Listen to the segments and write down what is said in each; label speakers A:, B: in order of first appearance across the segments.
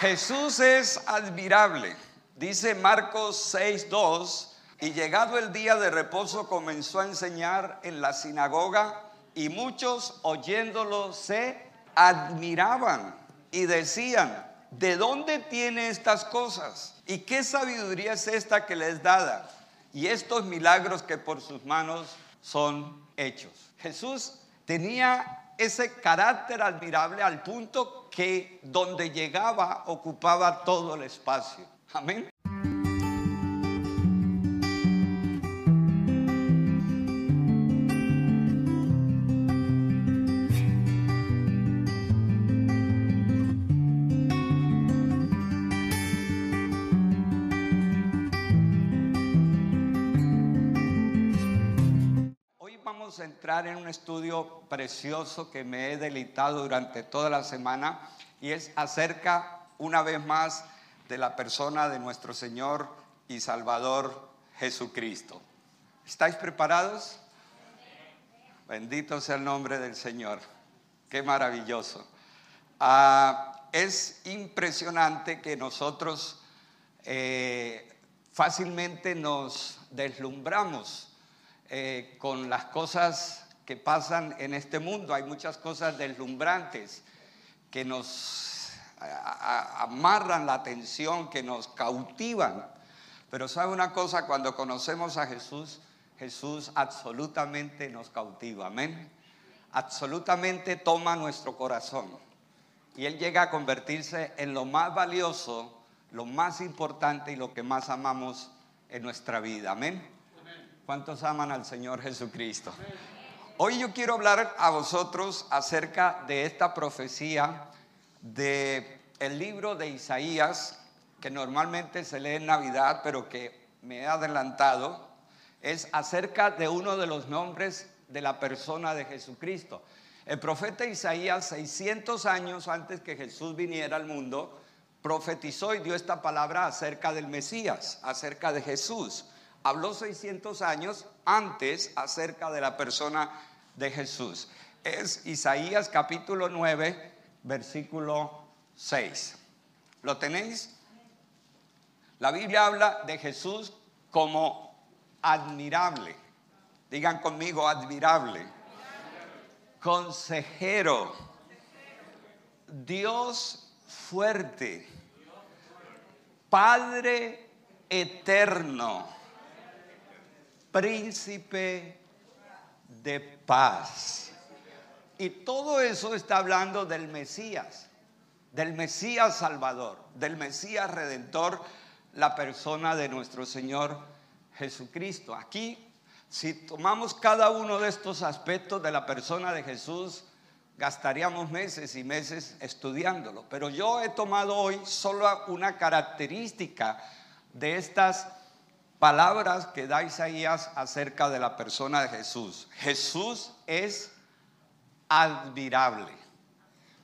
A: Jesús es admirable. Dice Marcos 6.2, y llegado el día de reposo comenzó a enseñar en la sinagoga y muchos oyéndolo se admiraban y decían, ¿de dónde tiene estas cosas? ¿Y qué sabiduría es esta que les dada? Y estos milagros que por sus manos son hechos. Jesús tenía ese carácter admirable al punto que donde llegaba ocupaba todo el espacio. Amén. Entrar en un estudio precioso que me he deleitado durante toda la semana y es acerca, una vez más, de la persona de nuestro Señor y Salvador Jesucristo. ¿Estáis preparados? Bendito sea el nombre del Señor. Qué maravilloso. Ah, es impresionante que nosotros eh, fácilmente nos deslumbramos eh, con las cosas que pasan en este mundo. Hay muchas cosas deslumbrantes que nos amarran la atención, que nos cautivan. Pero sabe una cosa, cuando conocemos a Jesús, Jesús absolutamente nos cautiva. Amén. Absolutamente toma nuestro corazón. Y Él llega a convertirse en lo más valioso, lo más importante y lo que más amamos en nuestra vida. Amén. ¿Cuántos aman al Señor Jesucristo? Hoy yo quiero hablar a vosotros acerca de esta profecía de el libro de Isaías, que normalmente se lee en Navidad, pero que me he adelantado, es acerca de uno de los nombres de la persona de Jesucristo. El profeta Isaías, 600 años antes que Jesús viniera al mundo, profetizó y dio esta palabra acerca del Mesías, acerca de Jesús habló 600 años antes acerca de la persona de Jesús. Es Isaías capítulo 9, versículo 6. ¿Lo tenéis? La Biblia habla de Jesús como admirable. Digan conmigo, admirable. Consejero. Dios fuerte. Padre eterno príncipe de paz. Y todo eso está hablando del Mesías, del Mesías Salvador, del Mesías Redentor, la persona de nuestro Señor Jesucristo. Aquí, si tomamos cada uno de estos aspectos de la persona de Jesús, gastaríamos meses y meses estudiándolo. Pero yo he tomado hoy solo una característica de estas palabras que da Isaías acerca de la persona de Jesús. Jesús es admirable.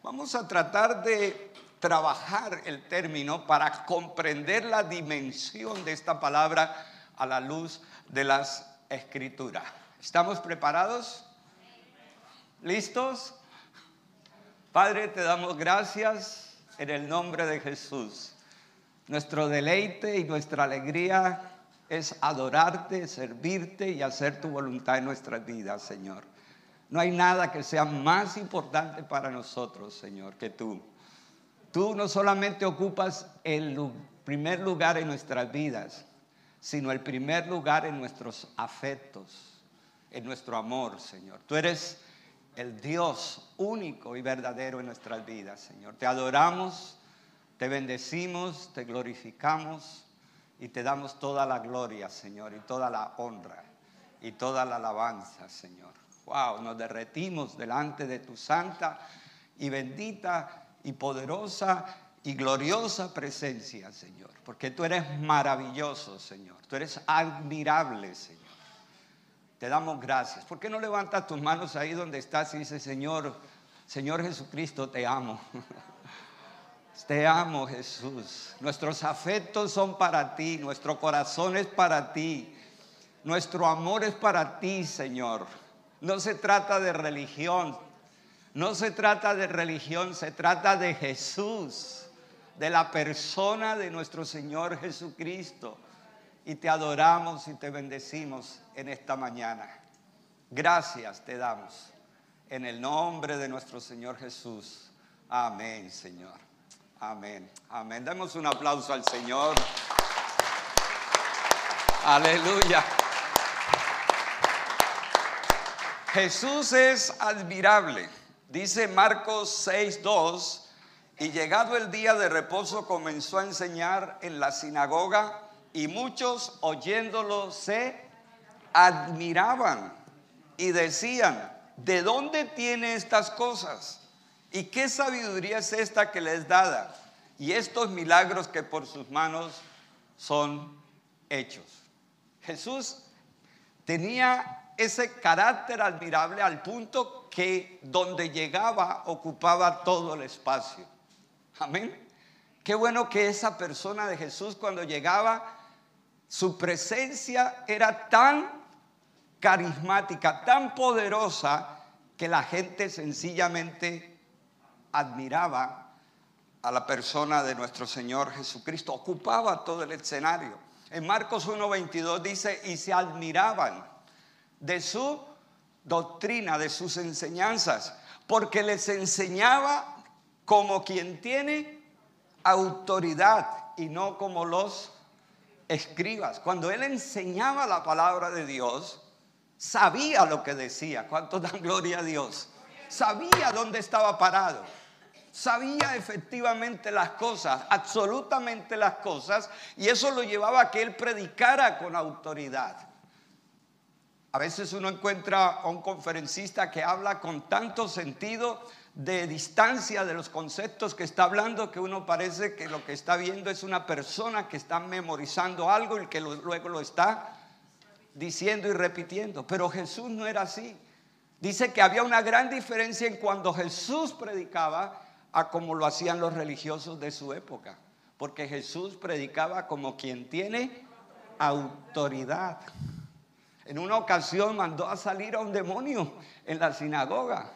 A: Vamos a tratar de trabajar el término para comprender la dimensión de esta palabra a la luz de las escrituras. ¿Estamos preparados? ¿Listos? Padre, te damos gracias en el nombre de Jesús. Nuestro deleite y nuestra alegría es adorarte, servirte y hacer tu voluntad en nuestras vidas, Señor. No hay nada que sea más importante para nosotros, Señor, que tú. Tú no solamente ocupas el primer lugar en nuestras vidas, sino el primer lugar en nuestros afectos, en nuestro amor, Señor. Tú eres el Dios único y verdadero en nuestras vidas, Señor. Te adoramos, te bendecimos, te glorificamos y te damos toda la gloria, Señor, y toda la honra y toda la alabanza, Señor. Wow, nos derretimos delante de tu santa y bendita y poderosa y gloriosa presencia, Señor, porque tú eres maravilloso, Señor. Tú eres admirable, Señor. Te damos gracias. ¿Por qué no levantas tus manos ahí donde estás y dices, Señor, Señor Jesucristo, te amo? Te amo Jesús. Nuestros afectos son para ti, nuestro corazón es para ti, nuestro amor es para ti, Señor. No se trata de religión, no se trata de religión, se trata de Jesús. de la persona de nuestro Señor Jesucristo. Y te adoramos y te bendecimos en esta mañana. Gracias te damos en el nombre de nuestro Señor Jesús. Amén, Señor. Amén. Amén. Demos un aplauso al Señor. Aleluya. Jesús es admirable. Dice Marcos 6.2, y llegado el día de reposo comenzó a enseñar en la sinagoga y muchos oyéndolo se admiraban y decían, ¿de dónde tiene estas cosas? ¿Y qué sabiduría es esta que le es dada? Y estos milagros que por sus manos son hechos. Jesús tenía ese carácter admirable al punto que donde llegaba ocupaba todo el espacio. Amén. Qué bueno que esa persona de Jesús cuando llegaba, su presencia era tan carismática, tan poderosa, que la gente sencillamente admiraba a la persona de nuestro Señor Jesucristo, ocupaba todo el escenario. En Marcos 1.22 dice, y se admiraban de su doctrina, de sus enseñanzas, porque les enseñaba como quien tiene autoridad y no como los escribas. Cuando él enseñaba la palabra de Dios, sabía lo que decía. ¿Cuánto dan gloria a Dios? Sabía dónde estaba parado. Sabía efectivamente las cosas, absolutamente las cosas, y eso lo llevaba a que él predicara con autoridad. A veces uno encuentra a un conferencista que habla con tanto sentido de distancia de los conceptos que está hablando que uno parece que lo que está viendo es una persona que está memorizando algo y que luego lo está diciendo y repitiendo. Pero Jesús no era así. Dice que había una gran diferencia en cuando Jesús predicaba a como lo hacían los religiosos de su época. Porque Jesús predicaba como quien tiene autoridad. En una ocasión mandó a salir a un demonio en la sinagoga.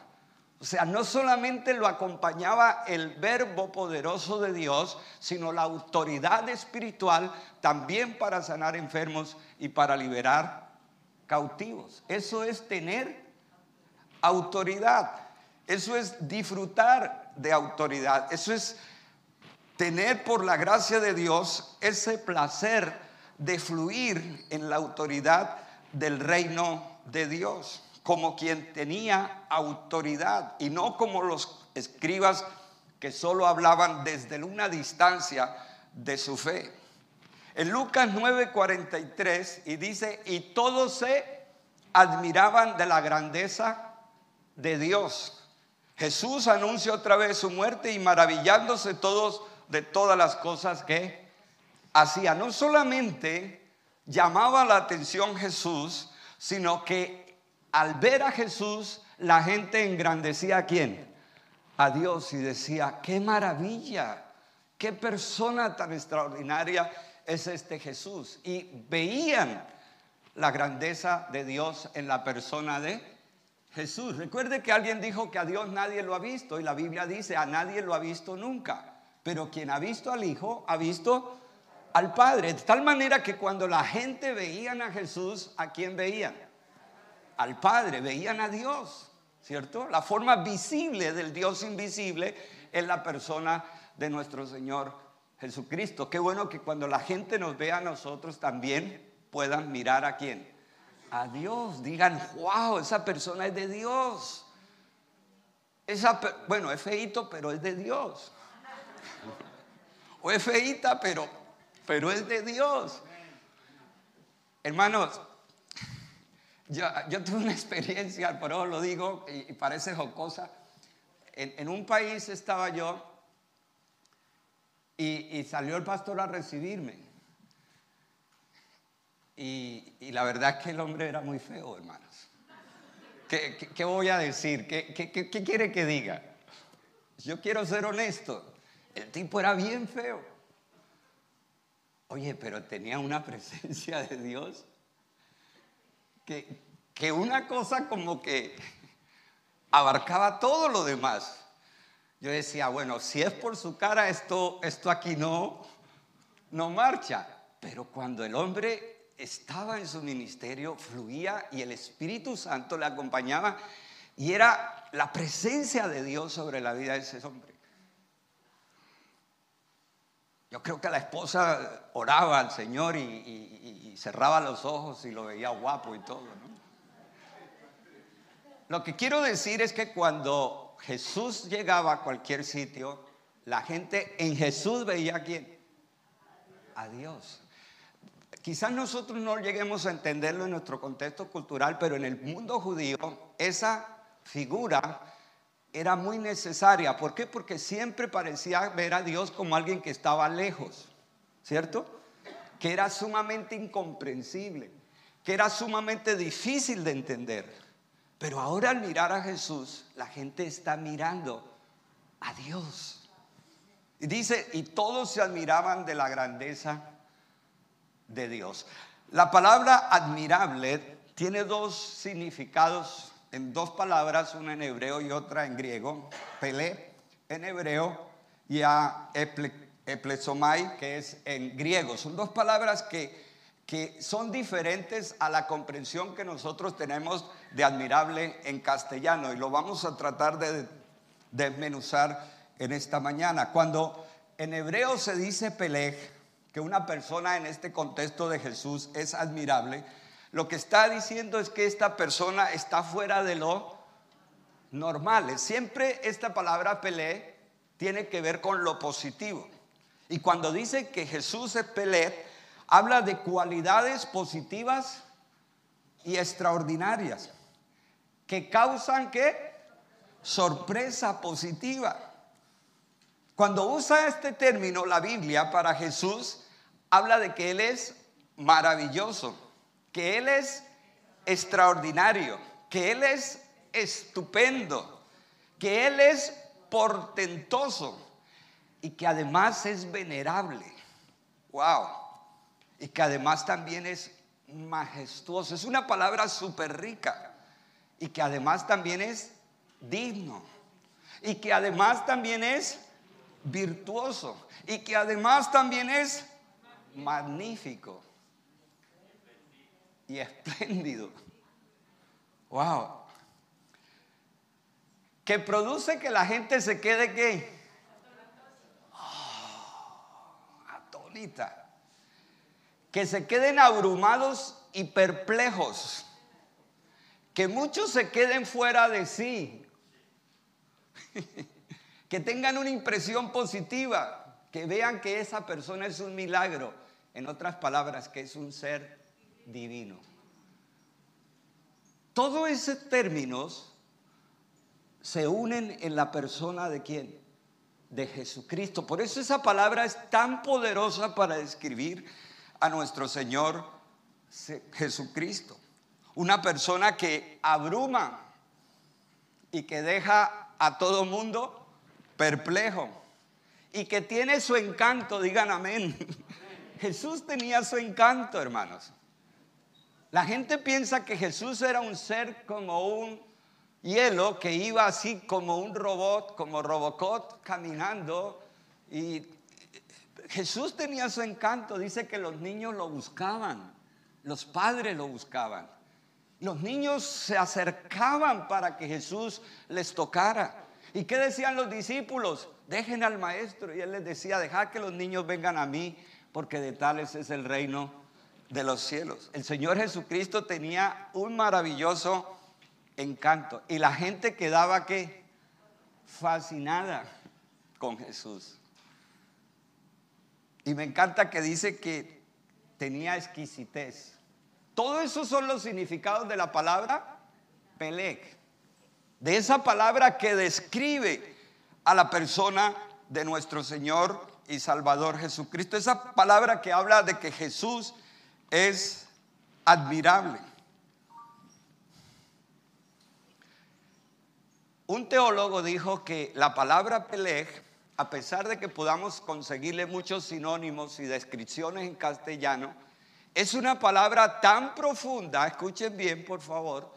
A: O sea, no solamente lo acompañaba el verbo poderoso de Dios, sino la autoridad espiritual también para sanar enfermos y para liberar cautivos. Eso es tener autoridad. Eso es disfrutar de autoridad. Eso es tener por la gracia de Dios ese placer de fluir en la autoridad del reino de Dios como quien tenía autoridad y no como los escribas que solo hablaban desde una distancia de su fe. En Lucas 9:43 y dice, y todos se admiraban de la grandeza de Dios. Jesús anuncia otra vez su muerte y maravillándose todos de todas las cosas que hacía. No solamente llamaba la atención Jesús, sino que al ver a Jesús, la gente engrandecía a quién? A Dios y decía, qué maravilla, qué persona tan extraordinaria es este Jesús. Y veían la grandeza de Dios en la persona de Jesús. Recuerde que alguien dijo que a Dios nadie lo ha visto y la Biblia dice, a nadie lo ha visto nunca. Pero quien ha visto al Hijo, ha visto al Padre. De tal manera que cuando la gente veían a Jesús, ¿a quién veían? al Padre, veían a Dios, ¿cierto? La forma visible del Dios invisible es la persona de nuestro Señor Jesucristo. Qué bueno que cuando la gente nos vea a nosotros también puedan mirar a quién. A Dios, digan, wow, esa persona es de Dios. Esa, bueno, es feito, pero es de Dios. O es feita, pero, pero es de Dios. Hermanos, yo, tuve una experiencia, por eso lo digo y, parece jocosa. En, un país estaba yo y, salió el pastor a recibirme. Y, la verdad es que el hombre era muy feo, hermanos. ¿Qué, voy a decir? ¿Qué, ¿Qué, quiere que diga? Yo quiero ser honesto. El tipo era bien feo. Oye, pero tenía una presencia de Dios que, una cosa como que abarcaba todo lo demás. yo decía, bueno, si es por su cara, esto, esto aquí no, no marcha. Pero cuando el hombre estaba en su ministerio, fluía y el Espíritu Santo le acompañaba y era la presencia de Dios sobre la vida de ese hombre. Yo creo que la esposa oraba al Señor y, cerraba los ojos y lo veía guapo y todo. Lo que quiero decir es que cuando Jesús llegaba a cualquier sitio, la gente en Jesús veía a quién? A Dios. Quizás nosotros no lleguemos a entenderlo en nuestro contexto cultural, pero en el mundo judío esa figura era muy necesaria. ¿Por qué? Porque siempre parecía ver a Dios como alguien que estaba lejos, ¿cierto? Que era sumamente incomprensible, que era sumamente difícil de entender. Pero ahora al mirar a Jesús, la gente está mirando a Dios. Y dice, y todos se admiraban de la grandeza de Dios. La palabra admirable tiene dos significados en dos palabras, una en hebreo y otra en griego. Pelé en hebreo y a eplesomai, que es en griego. Son dos palabras que, que son diferentes a la comprensión que nosotros tenemos de admirable en castellano y lo vamos a tratar de desmenuzar en esta mañana. Cuando en hebreo se dice Pelej, que una persona en este contexto de Jesús es admirable, lo que está diciendo es que esta persona está fuera de lo normal. Siempre esta palabra pelé tiene que ver con lo positivo. Y cuando dice que Jesús es pelé, habla de cualidades positivas y extraordinarias que causan que sorpresa positiva. Cuando usa este término la Biblia para Jesús, habla de que Él es maravilloso que Él es extraordinario, que Él es estupendo, que Él es portentoso y que además es venerable. Wow. Y que además también es majestuoso. Es una palabra súper rica. Y que además también es digno. Y que además también es virtuoso. Y que además también es magnífico y espléndido. Wow. Que produce que la gente se quede qué? Oh, atónita. Que se queden abrumados y perplejos. Que muchos se queden fuera de sí. que tengan una impresión positiva. Que vean que esa persona es un milagro. En otras palabras, que es un ser divino. Todos esos términos se unen en la persona de quién? De Jesucristo. Por eso esa palabra es tan poderosa para describir a nuestro Señor Jesucristo. Una persona que abruma y que deja a todo mundo perplejo y que tiene su encanto, digan amén. Jesús tenía su encanto, hermanos. La gente piensa que Jesús era un ser como un hielo que iba así como un robot, como Robocop, caminando. Y Jesús tenía su encanto. Dice que los niños lo buscaban, los padres lo buscaban. Los niños se acercaban para que Jesús les tocara. ¿Y qué decían los discípulos? Dejen al maestro. Y él les decía, dejad que los niños vengan a mí, porque de tales es el reino de los cielos. El Señor Jesucristo tenía un maravilloso encanto y la gente quedaba que fascinada con Jesús. Y me encanta que dice que tenía exquisitez. Todo eso son los significados de la palabra Pelec. De esa palabra que describe a la persona de nuestro Señor y Salvador Jesucristo. Esa palabra que habla de que Jesús es admirable. Un teólogo dijo que la palabra Peleg, a pesar de que podamos conseguirle muchos sinónimos y descripciones en castellano, es una palabra tan profunda, escuchen bien por favor,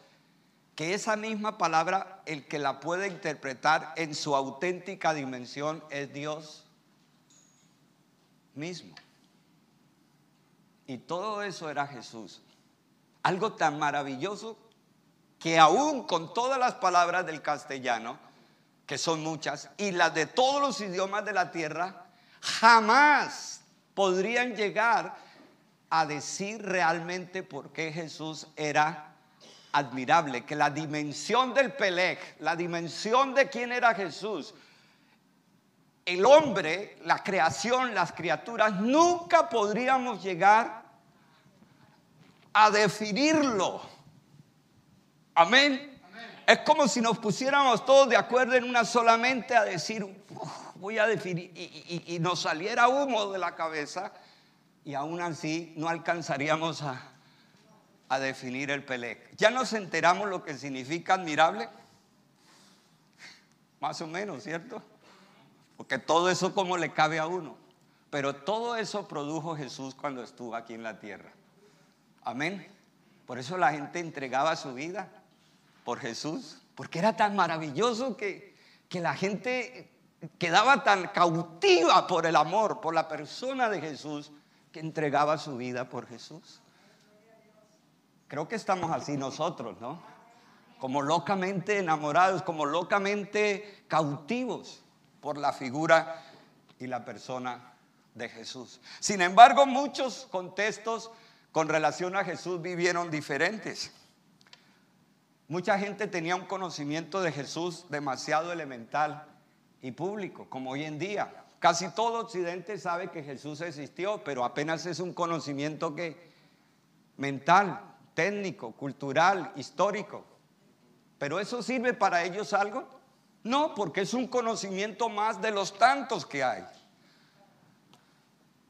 A: que esa misma palabra, el que la puede interpretar en su auténtica dimensión es Dios mismo. Y todo eso era Jesús. Algo tan maravilloso que aún con todas las palabras del castellano, que son muchas, y las de todos los idiomas de la tierra, jamás podrían llegar a decir realmente por qué Jesús era admirable, que la dimensión del Pelej, la dimensión de quién era Jesús, el hombre, la creación, las criaturas, nunca podríamos llegar a definirlo. Amén. Es como si nos pusiéramos todos de acuerdo en una solamente a decir, voy a definir, y, nos saliera humo de la cabeza, y aún así no alcanzaríamos a, a definir el Pelec. ¿Ya nos enteramos lo que significa admirable? Más o menos, ¿cierto? Porque todo eso como le cabe a uno. Pero todo eso produjo Jesús cuando estuvo aquí en la tierra. Amén. Por eso la gente entregaba su vida por Jesús. Porque era tan maravilloso que, que la gente quedaba tan cautiva por el amor, por la persona de Jesús, que entregaba su vida por Jesús. Creo que estamos así nosotros, ¿no? Como locamente enamorados, como locamente cautivos por la figura y la persona de Jesús. Sin embargo, muchos contextos con relación a Jesús vivieron diferentes. Mucha gente tenía un conocimiento de Jesús demasiado elemental y público, como hoy en día. Casi todo Occidente sabe que Jesús existió, pero apenas es un conocimiento que mental, técnico, cultural, histórico. Pero eso sirve para ellos algo? No, porque es un conocimiento más de los tantos que hay.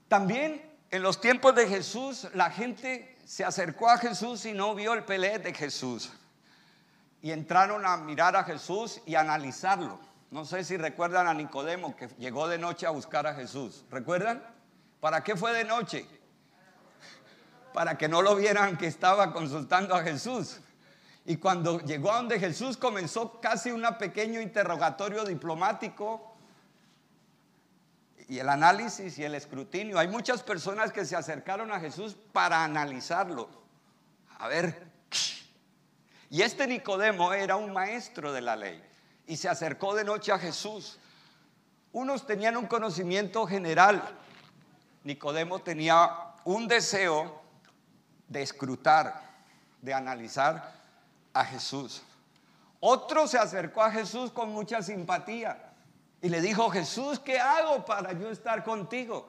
A: También en los tiempos de Jesús la gente se acercó a Jesús y no vio el pelé de Jesús. Y entraron a mirar a Jesús y analizarlo. No sé si recuerdan a Nicodemo que llegó de noche a buscar a Jesús. ¿Recuerdan? ¿Para qué fue de noche? Para que no lo vieran que estaba consultando a Jesús. Y cuando llegó a donde Jesús comenzó casi un pequeño interrogatorio diplomático y el análisis y el escrutinio. Hay muchas personas que se acercaron a Jesús para analizarlo. A ver. Y este Nicodemo era un maestro de la ley y se acercó de noche a Jesús. Unos tenían un conocimiento general. Nicodemo tenía un deseo de escrutar, de analizar a Jesús. Otro se acercó a Jesús con mucha simpatía y le dijo, Jesús, ¿qué hago para yo estar contigo?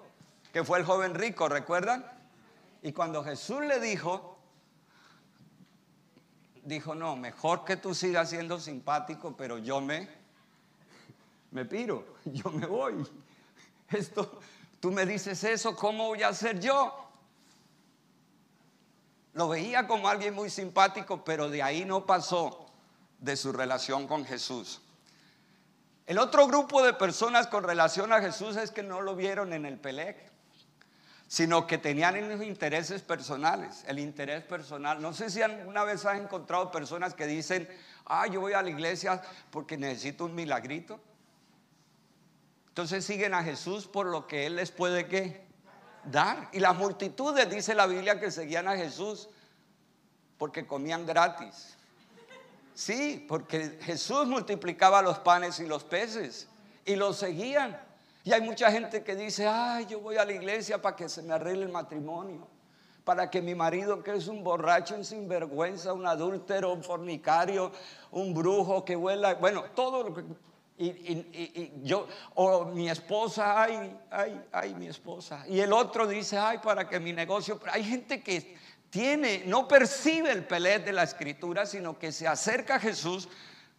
A: Que fue el joven rico, ¿recuerdan? Y cuando Jesús le dijo, dijo, no, mejor que tú sigas siendo simpático, pero yo me, me piro, yo me voy. Esto, tú me dices eso, ¿cómo voy a hacer yo? Lo veía como alguien muy simpático, pero de ahí no pasó de su relación con Jesús. El otro grupo de personas con relación a Jesús es que no lo vieron en el Pelec, sino que tenían intereses personales, el interés personal. No sé si alguna vez has encontrado personas que dicen, ah, yo voy a la iglesia porque necesito un milagrito. Entonces siguen a Jesús por lo que Él les puede ¿qué? Dar. Y las multitudes, dice la Biblia, que seguían a Jesús porque comían gratis. Sí, porque Jesús multiplicaba los panes y los peces y los seguían. Y hay mucha gente que dice, ay, yo voy a la iglesia para que se me arregle el matrimonio, para que mi marido, que es un borracho, un sinvergüenza, un adúltero, un fornicario, un brujo que vuela, bueno, todo lo que y, yo, o mi esposa, ay, ay, ay, mi esposa. Y el otro dice, ay, para que mi negocio. hay gente que tiene, no percibe el pelet de la escritura, sino que se acerca a Jesús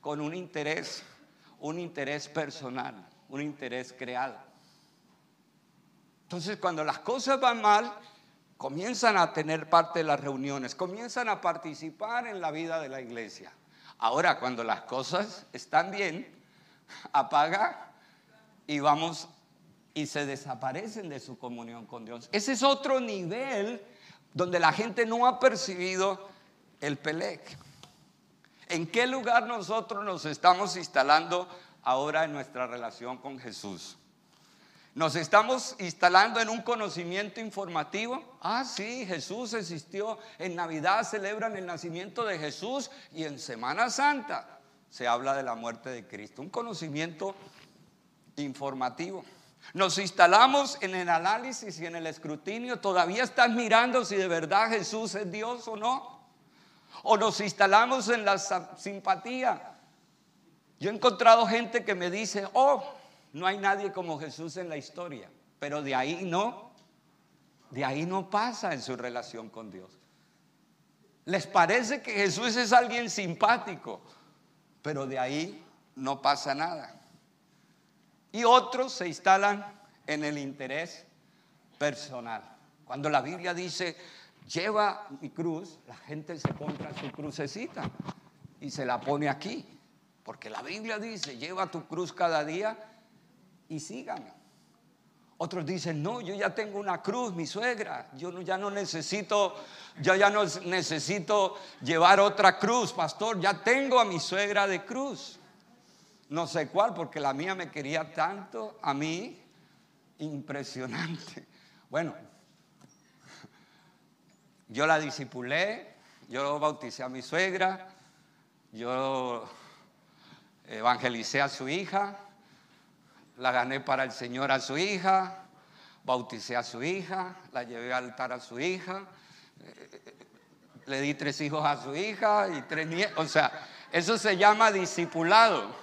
A: con un interés, un interés personal, un interés creado. Entonces, cuando las cosas van mal, comienzan a tener parte de las reuniones, comienzan a participar en la vida de la iglesia. Ahora, cuando las cosas están bien, apaga y vamos y se desaparecen de su comunión con Dios. Ese es otro nivel donde la gente no ha percibido el Pelec. ¿En qué lugar nosotros nos estamos instalando ahora en nuestra relación con Jesús? Nos estamos instalando en un conocimiento informativo. Ah, sí, Jesús existió. En Navidad celebran el nacimiento de Jesús y en Semana Santa se habla de la muerte de Cristo. Un conocimiento informativo. Nos instalamos en el análisis y en el escrutinio. Todavía estás mirando si de verdad Jesús es Dios o no. O nos instalamos en la simpatía. Yo he encontrado gente que me dice, oh, no hay nadie como Jesús en la historia, pero de ahí no, de ahí no pasa en su relación con Dios. Les parece que Jesús es alguien simpático, pero de ahí no pasa nada. Y otros se instalan en el interés personal. Cuando la Biblia dice, lleva mi cruz, la gente se compra su crucecita y se la pone aquí. Porque la Biblia dice, lleva tu cruz cada día y síganme. Otros dicen, no, yo ya tengo una cruz, mi suegra, yo ya no necesito, yo ya no necesito llevar otra cruz, pastor, ya tengo a mi suegra de cruz. No sé cuál, porque la mía me quería tanto a mí, impresionante. Bueno, yo la disipulé, yo bauticé a mi suegra, yo evangelicé a su hija, la gané para el Señor a su hija, bauticé a su hija, la llevé al altar a su hija, eh, le di tres hijos a su hija y tres nietos. O sea, eso se llama discipulado.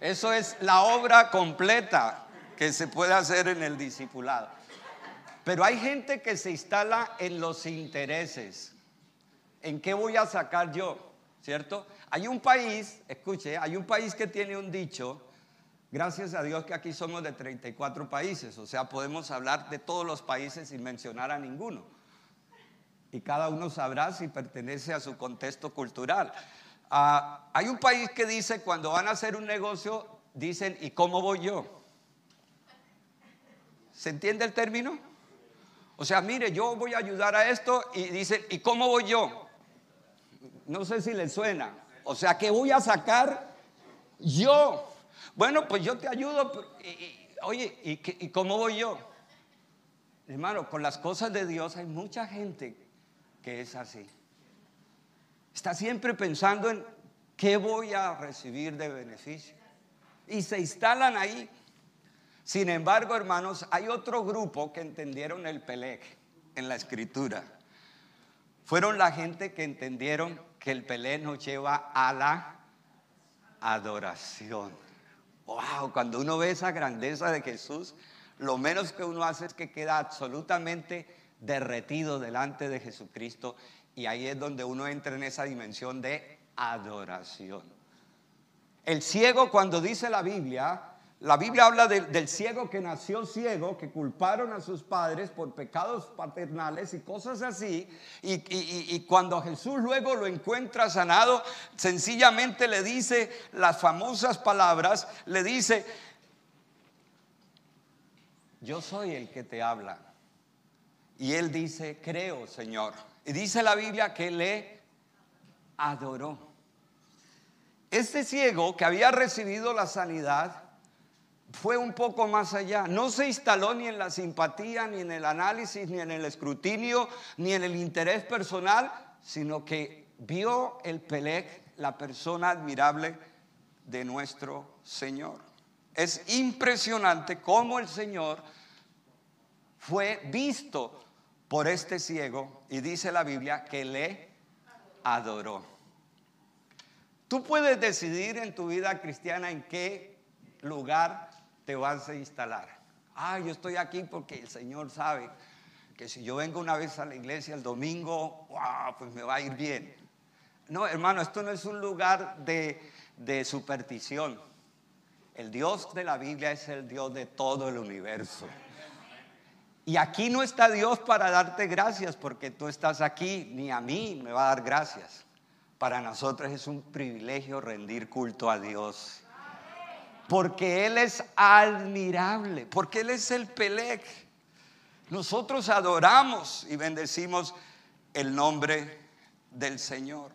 A: Eso es la obra completa que se puede hacer en el discipulado. Pero hay gente que se instala en los intereses. ¿En qué voy a sacar yo? ¿Cierto? Hay un país, escuche, hay un país que tiene un dicho, gracias a Dios que aquí somos de 34 países, o sea, podemos hablar de todos los países sin mencionar a ninguno. Y cada uno sabrá si pertenece a su contexto cultural. Ah, hay un país que dice, cuando van a hacer un negocio, dicen, ¿y cómo voy yo? ¿Se entiende el término? O sea, mire, yo voy a ayudar a esto y dicen, ¿y cómo voy yo? No sé si le suena. O sea, ¿qué voy a sacar yo? Bueno, pues yo te ayudo. oye, ¿y, ¿y cómo voy yo? Hermano, con las cosas de Dios hay mucha gente que es así. Está siempre pensando en qué voy a recibir de beneficio. Y se instalan ahí. Sin embargo, hermanos, hay otro grupo que entendieron el Pelec en la escritura. Fueron la gente que entendieron que el Pelé nos lleva a la adoración. Wow, cuando uno ve esa grandeza de Jesús, lo menos que uno hace es que queda absolutamente derretido delante de Jesucristo y ahí es donde uno entra en esa dimensión de adoración. El ciego cuando dice la Biblia la Biblia habla del ciego que nació ciego, que culparon a sus padres por pecados paternales y cosas así. Y, cuando Jesús luego lo encuentra sanado, sencillamente le dice las famosas palabras, le dice, yo soy el que te habla. Y él dice, creo, Señor. Y dice la Biblia que le adoró. Este ciego que había recibido la sanidad, fue un poco más allá. No se instaló ni en la simpatía, ni en el análisis, ni en el escrutinio, ni en el interés personal, sino que vio el Pelec, la persona admirable de nuestro Señor. Es impresionante cómo el Señor fue visto por este ciego y dice la Biblia que le adoró. Tú puedes decidir en tu vida cristiana en qué lugar te vas a instalar. Ah, yo estoy aquí porque el Señor sabe que si yo vengo una vez a la iglesia el domingo, wow, pues me va a ir bien. No, hermano, esto no es un lugar de, de superstición. El Dios de la Biblia es el Dios de todo el universo. Y aquí no está Dios para darte gracias porque tú estás aquí, ni a mí me va a dar gracias. Para nosotros es un privilegio rendir culto a Dios porque Él es admirable, porque Él es el Pelec. Nosotros adoramos y bendecimos el nombre del Señor.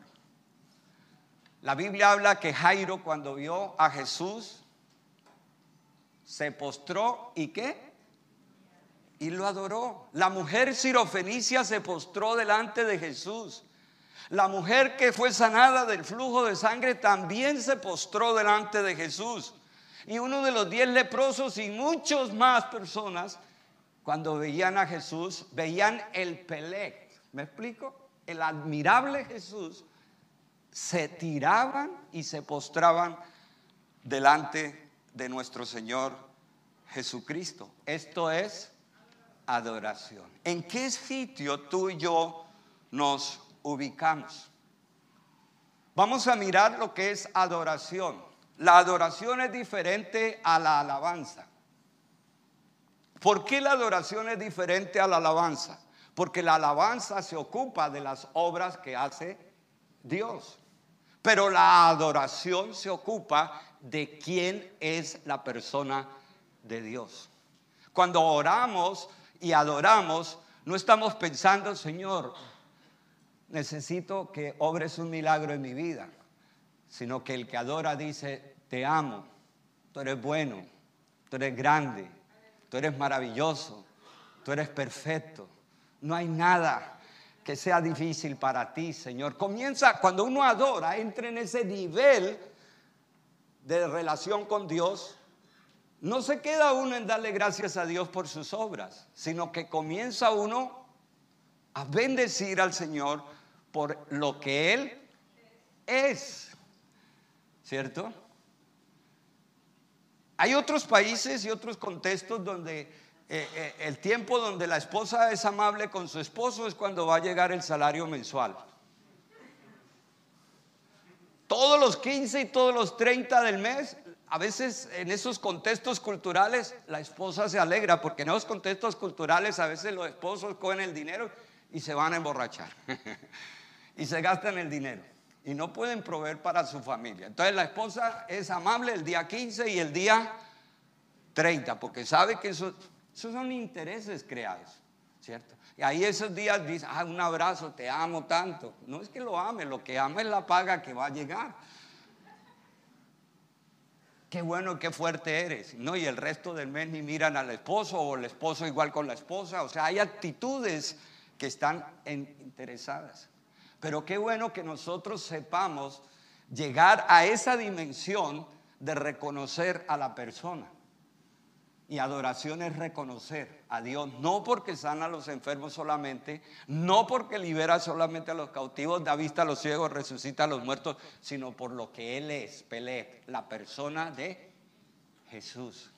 A: La Biblia habla que Jairo cuando vio a Jesús se postró y qué? Y lo adoró. La mujer sirofenicia se postró delante de Jesús. La mujer que fue sanada del flujo de sangre también se postró delante de Jesús. Y uno de los diez leprosos y muchos más personas, cuando veían a Jesús, veían el Pelec. ¿Me explico? El admirable Jesús, se tiraban y se postraban delante de nuestro Señor Jesucristo. Esto es adoración. ¿En qué sitio tú y yo nos ubicamos. Vamos a mirar lo que es adoración. La adoración es diferente a la alabanza. ¿Por qué la adoración es diferente a la alabanza? Porque la alabanza se ocupa de las obras que hace Dios. Pero la adoración se ocupa de quién es la persona de Dios. Cuando oramos y adoramos, no estamos pensando, Señor, necesito que obres un milagro en mi vida, sino que el que adora dice, te amo, tú eres bueno, tú eres grande, tú eres maravilloso, tú eres perfecto. No hay nada que sea difícil para ti, Señor. Comienza, cuando uno adora, entra en ese nivel de relación con Dios, no se queda uno en darle gracias a Dios por sus obras, sino que comienza uno a bendecir al Señor por lo que Él es. ¿Cierto? Hay otros países y otros contextos donde eh, eh, el tiempo donde la esposa es amable con su esposo es cuando va a llegar el salario mensual. Todos los 15 y todos los 30 del mes, a veces en esos contextos culturales, la esposa se alegra porque en esos contextos culturales a veces los esposos cogen el dinero y se van a emborrachar. y se gastan el dinero y no pueden proveer para su familia. Entonces la esposa es amable el día 15 y el día 30, porque sabe que esos, son intereses creados, ¿cierto? Y ahí esos días dice, ah, un abrazo, te amo tanto. No es que lo ame, lo que ama es la paga que va a llegar. Qué bueno, qué fuerte eres. No, y el resto del mes ni miran al esposo o el esposo igual con la esposa. O sea, hay actitudes que están interesadas. Pero qué bueno que nosotros sepamos llegar a esa dimensión de reconocer a la persona. Y adoración es reconocer a Dios, no porque sana a los enfermos solamente, no porque libera solamente a los cautivos, da vista a los ciegos, resucita a los muertos, sino por lo que Él es, Pelé, la persona de Jesús.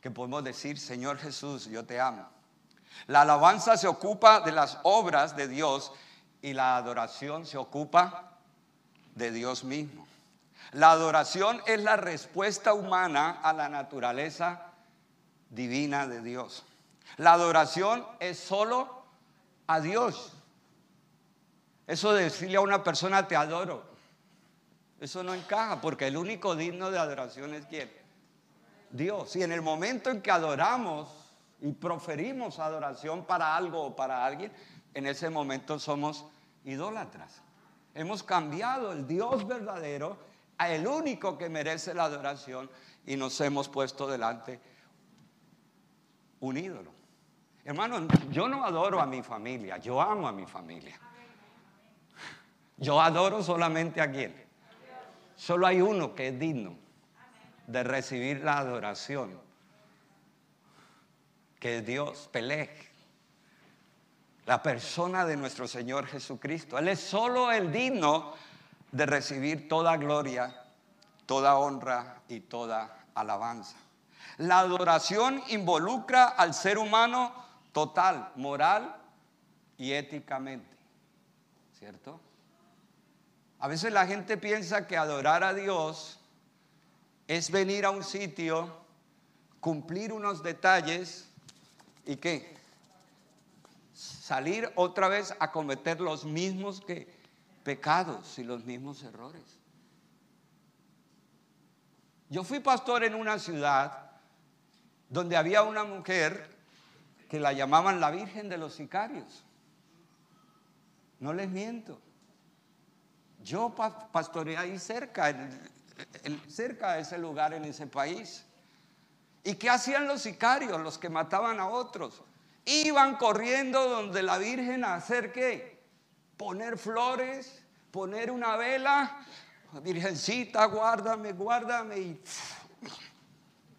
A: Que podemos decir, Señor Jesús, yo te amo. La alabanza se ocupa de las obras de Dios y la adoración se ocupa de Dios mismo. La adoración es la respuesta humana a la naturaleza divina de Dios. La adoración es solo a Dios. Eso de decirle a una persona te adoro, eso no encaja porque el único digno de adoración es quién? Dios. Y en el momento en que adoramos y proferimos adoración para algo o para alguien, en ese momento somos idólatras. Hemos cambiado el Dios verdadero a el único que merece la adoración y nos hemos puesto delante un ídolo. Hermano, yo no adoro a mi familia, yo amo a mi familia. Yo adoro solamente a quién. Solo hay uno que es digno de recibir la adoración, que es Dios, Pelej la persona de nuestro Señor Jesucristo. Él es solo el digno de recibir toda gloria, toda honra y toda alabanza. La adoración involucra al ser humano total, moral y éticamente. ¿Cierto? A veces la gente piensa que adorar a Dios es venir a un sitio, cumplir unos detalles y qué? Salir otra vez a cometer los mismos que pecados y los mismos errores. Yo fui pastor en una ciudad donde había una mujer que la llamaban la Virgen de los Sicarios. No les miento. Yo pastoreé ahí cerca, cerca de ese lugar en ese país. ¿Y qué hacían los sicarios, los que mataban a otros? Iban corriendo donde la Virgen a hacer qué? Poner flores, poner una vela. Virgencita, guárdame, guárdame. Y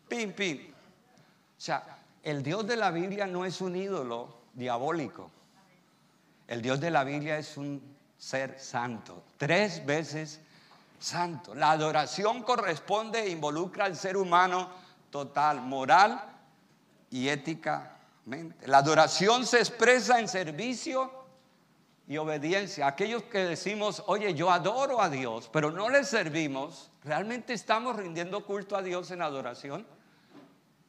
A: pim, pim. O sea, el Dios de la Biblia no es un ídolo diabólico. El Dios de la Biblia es un ser santo. Tres veces santo. La adoración corresponde e involucra al ser humano total, moral y éticamente. La adoración se expresa en servicio y obediencia. Aquellos que decimos, oye, yo adoro a Dios, pero no le servimos, ¿realmente estamos rindiendo culto a Dios en adoración?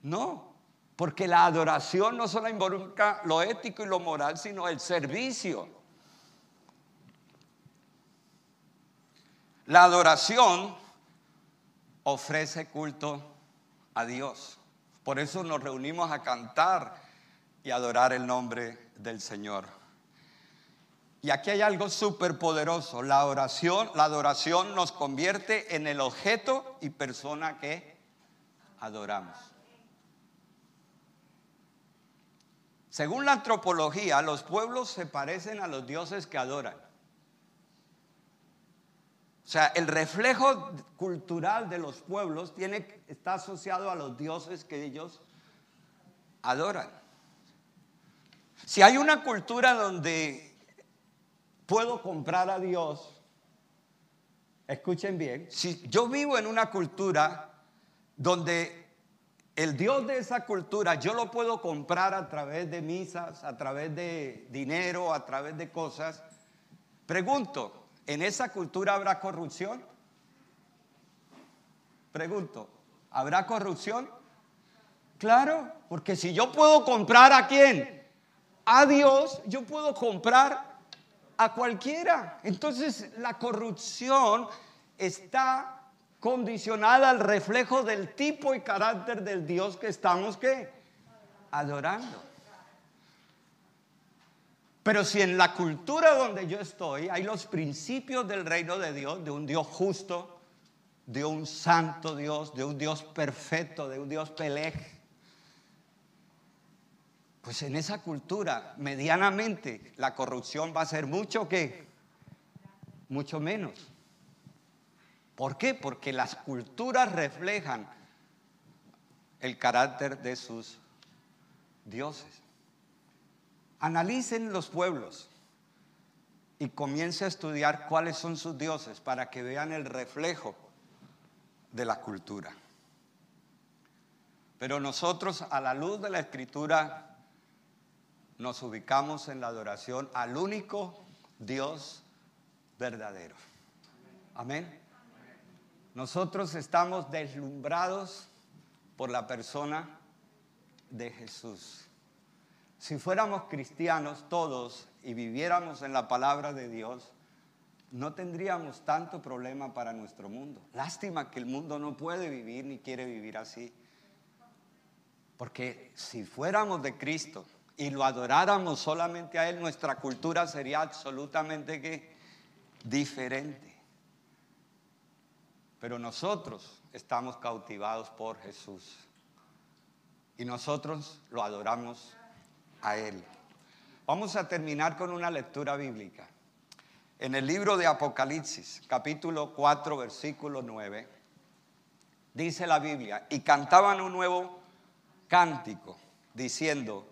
A: No, porque la adoración no solo involucra lo ético y lo moral, sino el servicio. La adoración ofrece culto a Dios. Por eso nos reunimos a cantar y adorar el nombre del Señor. Y aquí hay algo súper poderoso. La oración, la adoración nos convierte en el objeto y persona que adoramos. Según la antropología, los pueblos se parecen a los dioses que adoran. O sea, el reflejo cultural de los pueblos tiene, está asociado a los dioses que ellos adoran. Si hay una cultura donde puedo comprar a Dios, escuchen bien, si yo vivo en una cultura donde el Dios de esa cultura yo lo puedo comprar a través de misas, a través de dinero, a través de cosas, pregunto, ¿En esa cultura habrá corrupción? Pregunto, ¿habrá corrupción? Claro, porque si yo puedo comprar a quién? A Dios, yo puedo comprar a cualquiera. Entonces la corrupción está condicionada al reflejo del tipo y carácter del Dios que estamos adorando. Pero si en la cultura donde yo estoy hay los principios del reino de Dios, de un Dios justo, de un santo Dios, de un Dios perfecto, de un Dios pelej, pues en esa cultura medianamente la corrupción va a ser mucho que mucho menos. ¿Por qué? Porque las culturas reflejan el carácter de sus dioses. Analicen los pueblos y comience a estudiar cuáles son sus dioses para que vean el reflejo de la cultura. Pero nosotros a la luz de la escritura nos ubicamos en la adoración al único Dios verdadero. Amén. Nosotros estamos deslumbrados por la persona de Jesús. Si fuéramos cristianos todos y viviéramos en la palabra de Dios, no tendríamos tanto problema para nuestro mundo. Lástima que el mundo no puede vivir ni quiere vivir así. Porque si fuéramos de Cristo y lo adoráramos solamente a Él, nuestra cultura sería absolutamente diferente. Pero nosotros estamos cautivados por Jesús. Y nosotros lo adoramos a Él. Vamos a terminar con una lectura bíblica. En el libro de Apocalipsis, capítulo 4, versículo 9, dice la Biblia, y cantaban un nuevo cántico, diciendo,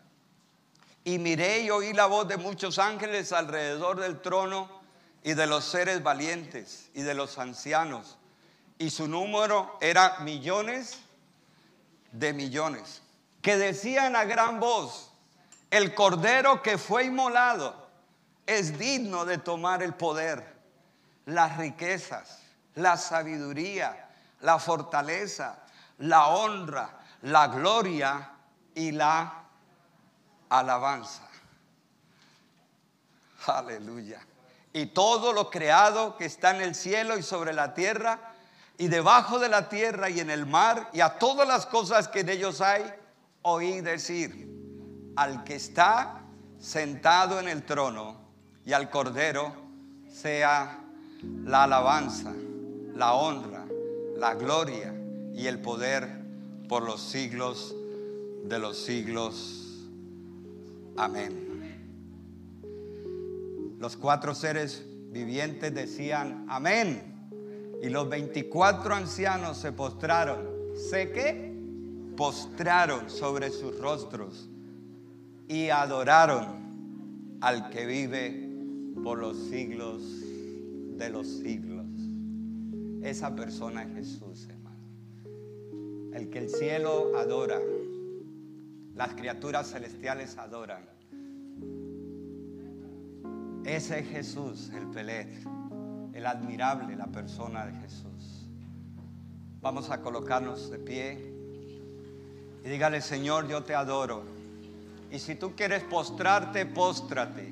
A: Y miré y oí la voz de muchos ángeles alrededor del trono y de los seres valientes y de los ancianos. Y su número era millones de millones, que decían a gran voz, el cordero que fue inmolado es digno de tomar el poder las riquezas, la sabiduría, la fortaleza, la honra, la gloria y la alabanza. Aleluya. Y todo lo creado que está en el cielo y sobre la tierra y debajo de la tierra y en el mar y a todas las cosas que en ellos hay, oí decir al que está sentado en el trono y al cordero sea la alabanza, la honra, la gloria y el poder por los siglos de los siglos. Amén. Los cuatro seres vivientes decían amén. Y los 24 ancianos se postraron. ¿Sé qué? Postraron sobre sus rostros y adoraron al que vive por los siglos de los siglos. Esa persona es Jesús, hermano. El que el cielo adora, las criaturas celestiales adoran. Ese es Jesús, el Pelet, el admirable, la persona de Jesús. Vamos a colocarnos de pie y dígale, Señor, yo te adoro. Y si tú quieres postrarte, póstrate.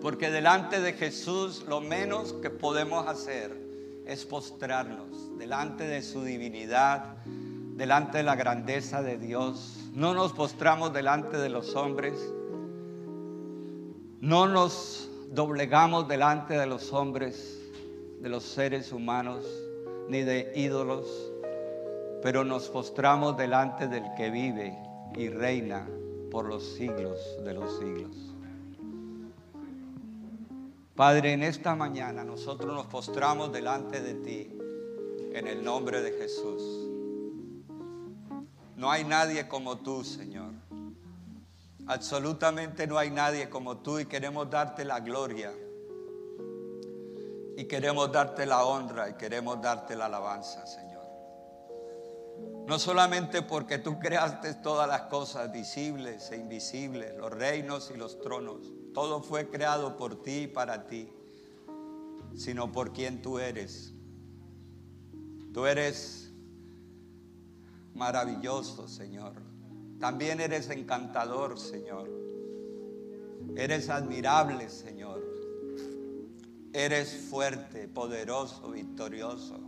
A: Porque delante de Jesús lo menos que podemos hacer es postrarnos delante de su divinidad, delante de la grandeza de Dios. No nos postramos delante de los hombres. No nos doblegamos delante de los hombres, de los seres humanos, ni de ídolos, pero nos postramos delante del que vive y reina por los siglos de los siglos. Padre, en esta mañana nosotros nos postramos delante de ti en el nombre de Jesús. No hay nadie como tú, Señor. Absolutamente no hay nadie como tú y queremos darte la gloria. Y queremos darte la honra y queremos darte la alabanza, Señor. No solamente porque tú creaste todas las cosas visibles e invisibles, los reinos y los tronos todo fue creado por ti y para ti, sino por quien tú eres. Tú eres maravilloso, Señor. También eres encantador, Señor. Eres admirable, Señor. Eres fuerte, poderoso, victorioso.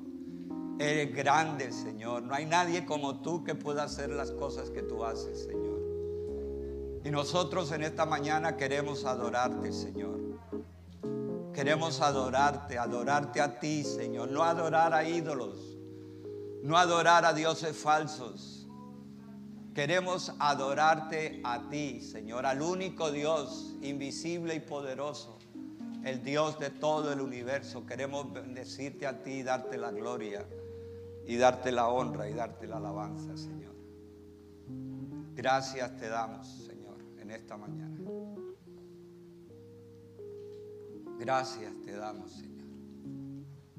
A: Eres grande, Señor. No hay nadie como tú que pueda hacer las cosas que tú haces, Señor. Y nosotros en esta mañana queremos adorarte, Señor. Queremos adorarte, adorarte a ti, Señor. No adorar a ídolos, no adorar a dioses falsos. Queremos adorarte a ti, Señor, al único Dios invisible y poderoso, el Dios de todo el universo. Queremos bendecirte a ti y darte la gloria y darte la honra y darte la alabanza, Señor. Gracias te damos en esta mañana. Gracias te damos, Señor.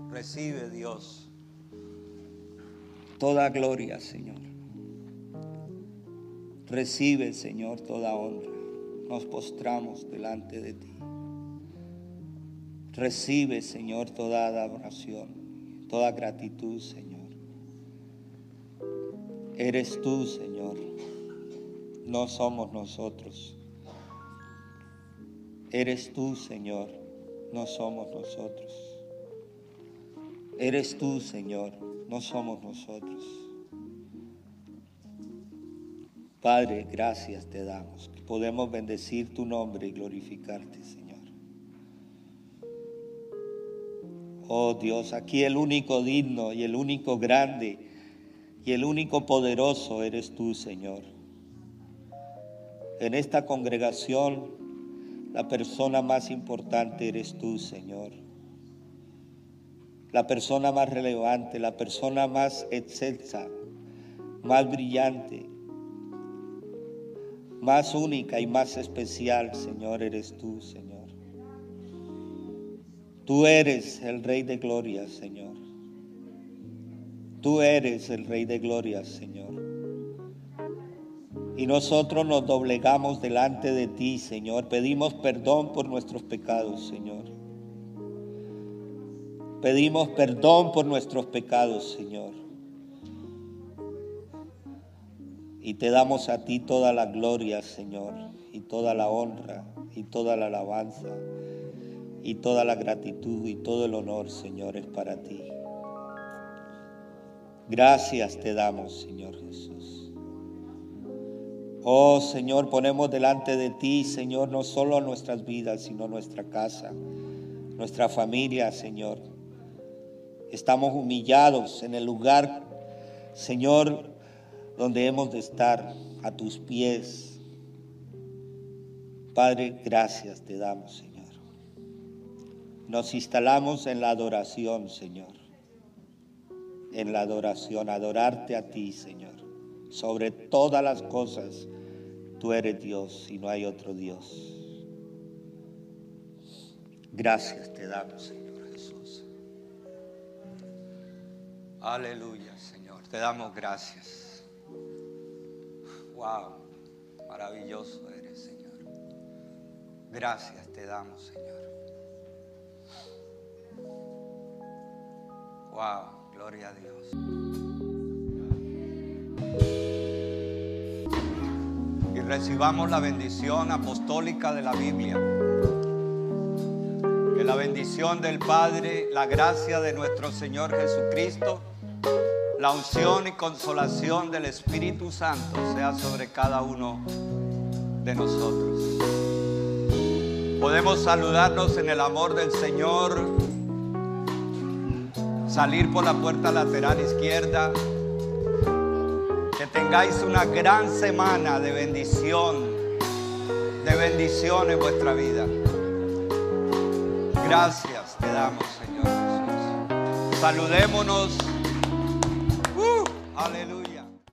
A: Recibe Dios toda gloria, Señor. Recibe, Señor, toda honra. Nos postramos delante de ti. Recibe, Señor, toda adoración, toda gratitud, Señor. Eres tú, Señor no somos nosotros. Eres tú, Señor, no somos nosotros. Eres tú, Señor, no somos nosotros. Padre, gracias te damos. Podemos bendecir tu nombre y glorificarte, Señor. Oh Dios, aquí el único digno y el único grande y el único poderoso eres tú, Señor. En esta congregación, la persona más importante eres tú, Señor. La persona más relevante, la persona más excelsa, más brillante, más única y más especial, Señor, eres tú, Señor. Tú eres el Rey de Gloria, Señor. Tú eres el Rey de Gloria, Señor. Y nosotros nos doblegamos delante de ti, Señor. Pedimos perdón por nuestros pecados, Señor.
B: Pedimos perdón por nuestros pecados, Señor. Y te damos a ti toda la gloria, Señor, y toda la honra, y toda la alabanza, y toda la gratitud, y todo el honor, Señor, es para ti. Gracias te damos, Señor Jesús. Oh Señor, ponemos delante de ti, Señor, no solo nuestras vidas, sino nuestra casa, nuestra familia, Señor. Estamos humillados en el lugar, Señor, donde hemos de estar a tus pies. Padre, gracias te damos, Señor. Nos instalamos en la adoración, Señor. En la adoración, adorarte a ti, Señor. Sobre todas las cosas, tú eres Dios y no hay otro Dios. Gracias te damos, Señor
A: Aleluya, Señor. Te damos gracias. Wow, maravilloso eres, Señor. Gracias te damos, Señor. Wow, gloria a Dios. Y recibamos la bendición apostólica de la Biblia. La bendición del Padre, la gracia de nuestro Señor Jesucristo la unción y consolación del Espíritu Santo sea sobre cada uno de nosotros. Podemos saludarnos en el amor del Señor, salir por la puerta lateral izquierda. Que tengáis una gran semana de bendición, de bendición en vuestra vida. Gracias te damos, Señor Jesús. Saludémonos. Aleluya.